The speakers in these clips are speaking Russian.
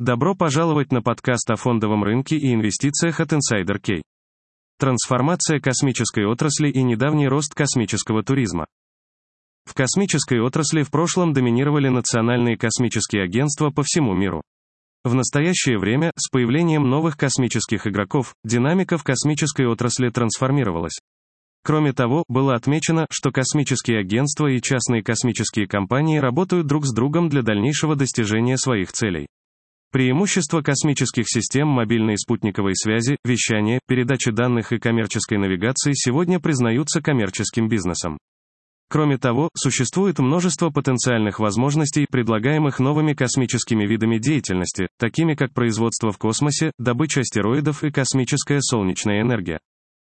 Добро пожаловать на подкаст о фондовом рынке и инвестициях от Insider Key. Трансформация космической отрасли и недавний рост космического туризма. В космической отрасли в прошлом доминировали национальные космические агентства по всему миру. В настоящее время, с появлением новых космических игроков, динамика в космической отрасли трансформировалась. Кроме того, было отмечено, что космические агентства и частные космические компании работают друг с другом для дальнейшего достижения своих целей. Преимущества космических систем мобильной спутниковой связи, вещания, передачи данных и коммерческой навигации сегодня признаются коммерческим бизнесом. Кроме того, существует множество потенциальных возможностей, предлагаемых новыми космическими видами деятельности, такими как производство в космосе, добыча астероидов и космическая солнечная энергия.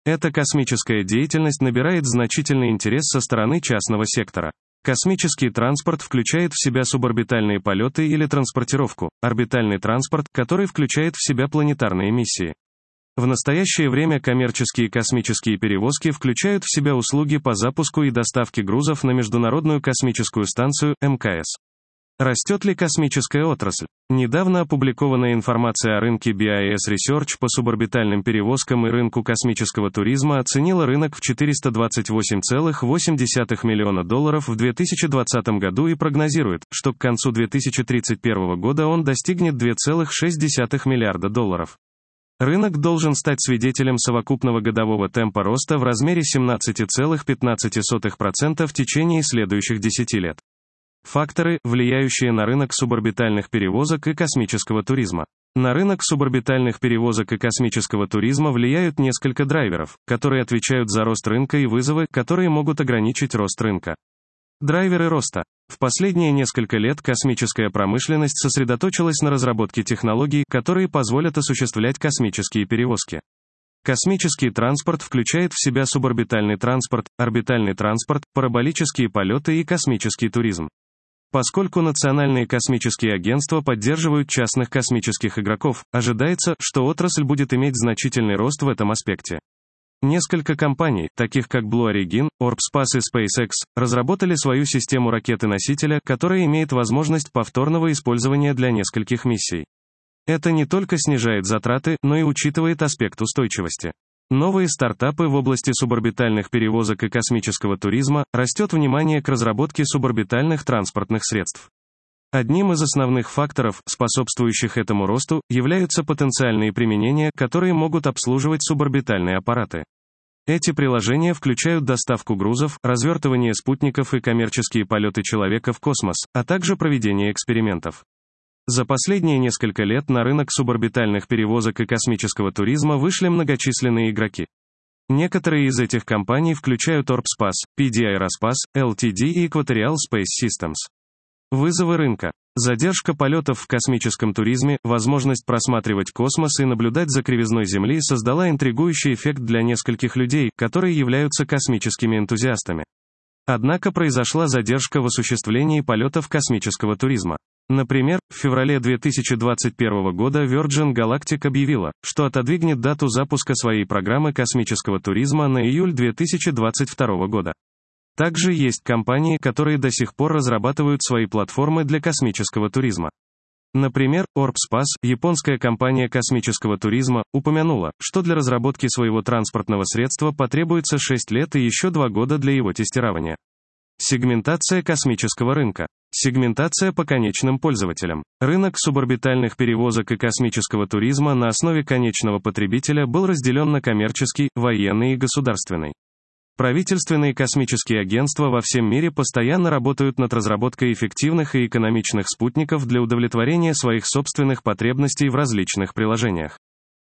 Эта космическая деятельность набирает значительный интерес со стороны частного сектора. Космический транспорт включает в себя суборбитальные полеты или транспортировку, орбитальный транспорт, который включает в себя планетарные миссии. В настоящее время коммерческие космические перевозки включают в себя услуги по запуску и доставке грузов на Международную космическую станцию МКС. Растет ли космическая отрасль? Недавно опубликованная информация о рынке BIS Research по суборбитальным перевозкам и рынку космического туризма оценила рынок в 428,8 миллиона долларов в 2020 году и прогнозирует, что к концу 2031 года он достигнет 2,6 миллиарда долларов. Рынок должен стать свидетелем совокупного годового темпа роста в размере 17,15% в течение следующих 10 лет. Факторы, влияющие на рынок суборбитальных перевозок и космического туризма. На рынок суборбитальных перевозок и космического туризма влияют несколько драйверов, которые отвечают за рост рынка и вызовы, которые могут ограничить рост рынка. Драйверы роста. В последние несколько лет космическая промышленность сосредоточилась на разработке технологий, которые позволят осуществлять космические перевозки. Космический транспорт включает в себя суборбитальный транспорт, орбитальный транспорт, параболические полеты и космический туризм. Поскольку национальные космические агентства поддерживают частных космических игроков, ожидается, что отрасль будет иметь значительный рост в этом аспекте. Несколько компаний, таких как Blue Origin, Orbspace и SpaceX, разработали свою систему ракеты-носителя, которая имеет возможность повторного использования для нескольких миссий. Это не только снижает затраты, но и учитывает аспект устойчивости. Новые стартапы в области суборбитальных перевозок и космического туризма, растет внимание к разработке суборбитальных транспортных средств. Одним из основных факторов, способствующих этому росту, являются потенциальные применения, которые могут обслуживать суборбитальные аппараты. Эти приложения включают доставку грузов, развертывание спутников и коммерческие полеты человека в космос, а также проведение экспериментов. За последние несколько лет на рынок суборбитальных перевозок и космического туризма вышли многочисленные игроки. Некоторые из этих компаний включают Orbspace, PD Aerospace, LTD и Equatorial Space Systems. Вызовы рынка. Задержка полетов в космическом туризме, возможность просматривать космос и наблюдать за кривизной Земли создала интригующий эффект для нескольких людей, которые являются космическими энтузиастами. Однако произошла задержка в осуществлении полетов космического туризма. Например, в феврале 2021 года Virgin Galactic объявила, что отодвигнет дату запуска своей программы космического туризма на июль 2022 года. Также есть компании, которые до сих пор разрабатывают свои платформы для космического туризма. Например, Orbspace, японская компания космического туризма, упомянула, что для разработки своего транспортного средства потребуется 6 лет и еще 2 года для его тестирования. Сегментация космического рынка. Сегментация по конечным пользователям. Рынок суборбитальных перевозок и космического туризма на основе конечного потребителя был разделен на коммерческий, военный и государственный. Правительственные космические агентства во всем мире постоянно работают над разработкой эффективных и экономичных спутников для удовлетворения своих собственных потребностей в различных приложениях.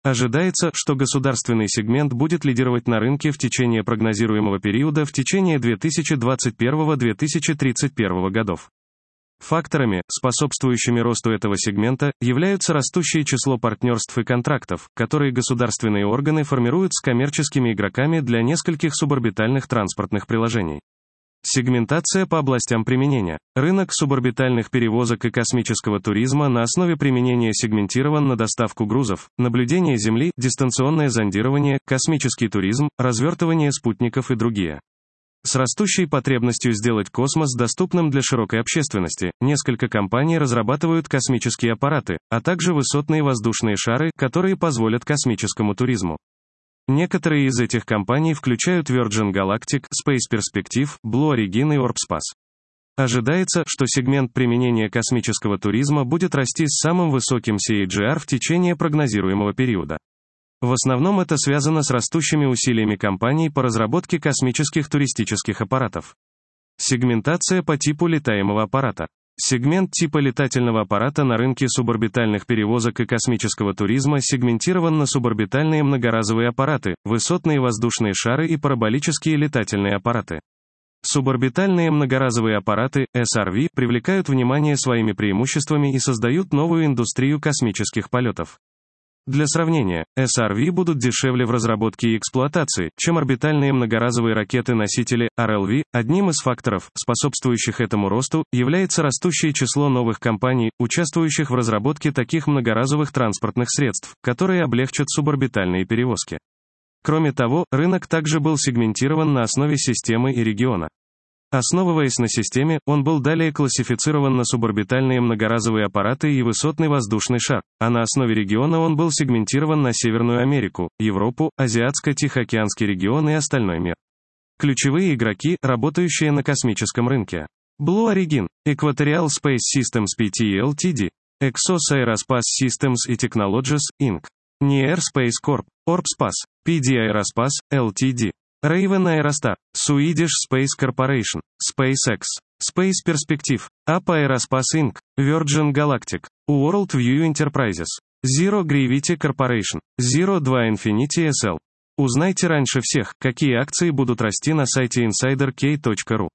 Ожидается, что государственный сегмент будет лидировать на рынке в течение прогнозируемого периода в течение 2021-2031 годов. Факторами, способствующими росту этого сегмента, являются растущее число партнерств и контрактов, которые государственные органы формируют с коммерческими игроками для нескольких суборбитальных транспортных приложений. Сегментация по областям применения. Рынок суборбитальных перевозок и космического туризма на основе применения сегментирован на доставку грузов, наблюдение Земли, дистанционное зондирование, космический туризм, развертывание спутников и другие. С растущей потребностью сделать космос доступным для широкой общественности, несколько компаний разрабатывают космические аппараты, а также высотные воздушные шары, которые позволят космическому туризму. Некоторые из этих компаний включают Virgin Galactic, Space Perspective, Blue Origin и Orbspace. Ожидается, что сегмент применения космического туризма будет расти с самым высоким CAGR в течение прогнозируемого периода. В основном это связано с растущими усилиями компаний по разработке космических туристических аппаратов. Сегментация по типу летаемого аппарата. Сегмент типа летательного аппарата на рынке суборбитальных перевозок и космического туризма сегментирован на суборбитальные многоразовые аппараты, высотные воздушные шары и параболические летательные аппараты. Суборбитальные многоразовые аппараты, SRV, привлекают внимание своими преимуществами и создают новую индустрию космических полетов. Для сравнения, SRV будут дешевле в разработке и эксплуатации, чем орбитальные многоразовые ракеты-носители RLV. Одним из факторов, способствующих этому росту, является растущее число новых компаний, участвующих в разработке таких многоразовых транспортных средств, которые облегчат суборбитальные перевозки. Кроме того, рынок также был сегментирован на основе системы и региона. Основываясь на системе, он был далее классифицирован на суборбитальные многоразовые аппараты и высотный воздушный шар, а на основе региона он был сегментирован на Северную Америку, Европу, Азиатско-Тихоокеанский регион и остальной мир. Ключевые игроки, работающие на космическом рынке. Blue Origin, Equatorial Space Systems Pte Ltd, Exos Aerospace Systems и Technologies, Inc., Near Space Corp, Orbspace, PD Aerospace, Ltd. Raven Aerostar, Swedish Space Corporation, SpaceX, Space Perspective, APA Aerospace Inc., Virgin Galactic, World View Enterprises, Zero Gravity Corporation, Zero 2 Infinity SL. Узнайте раньше всех, какие акции будут расти на сайте insiderk.ru.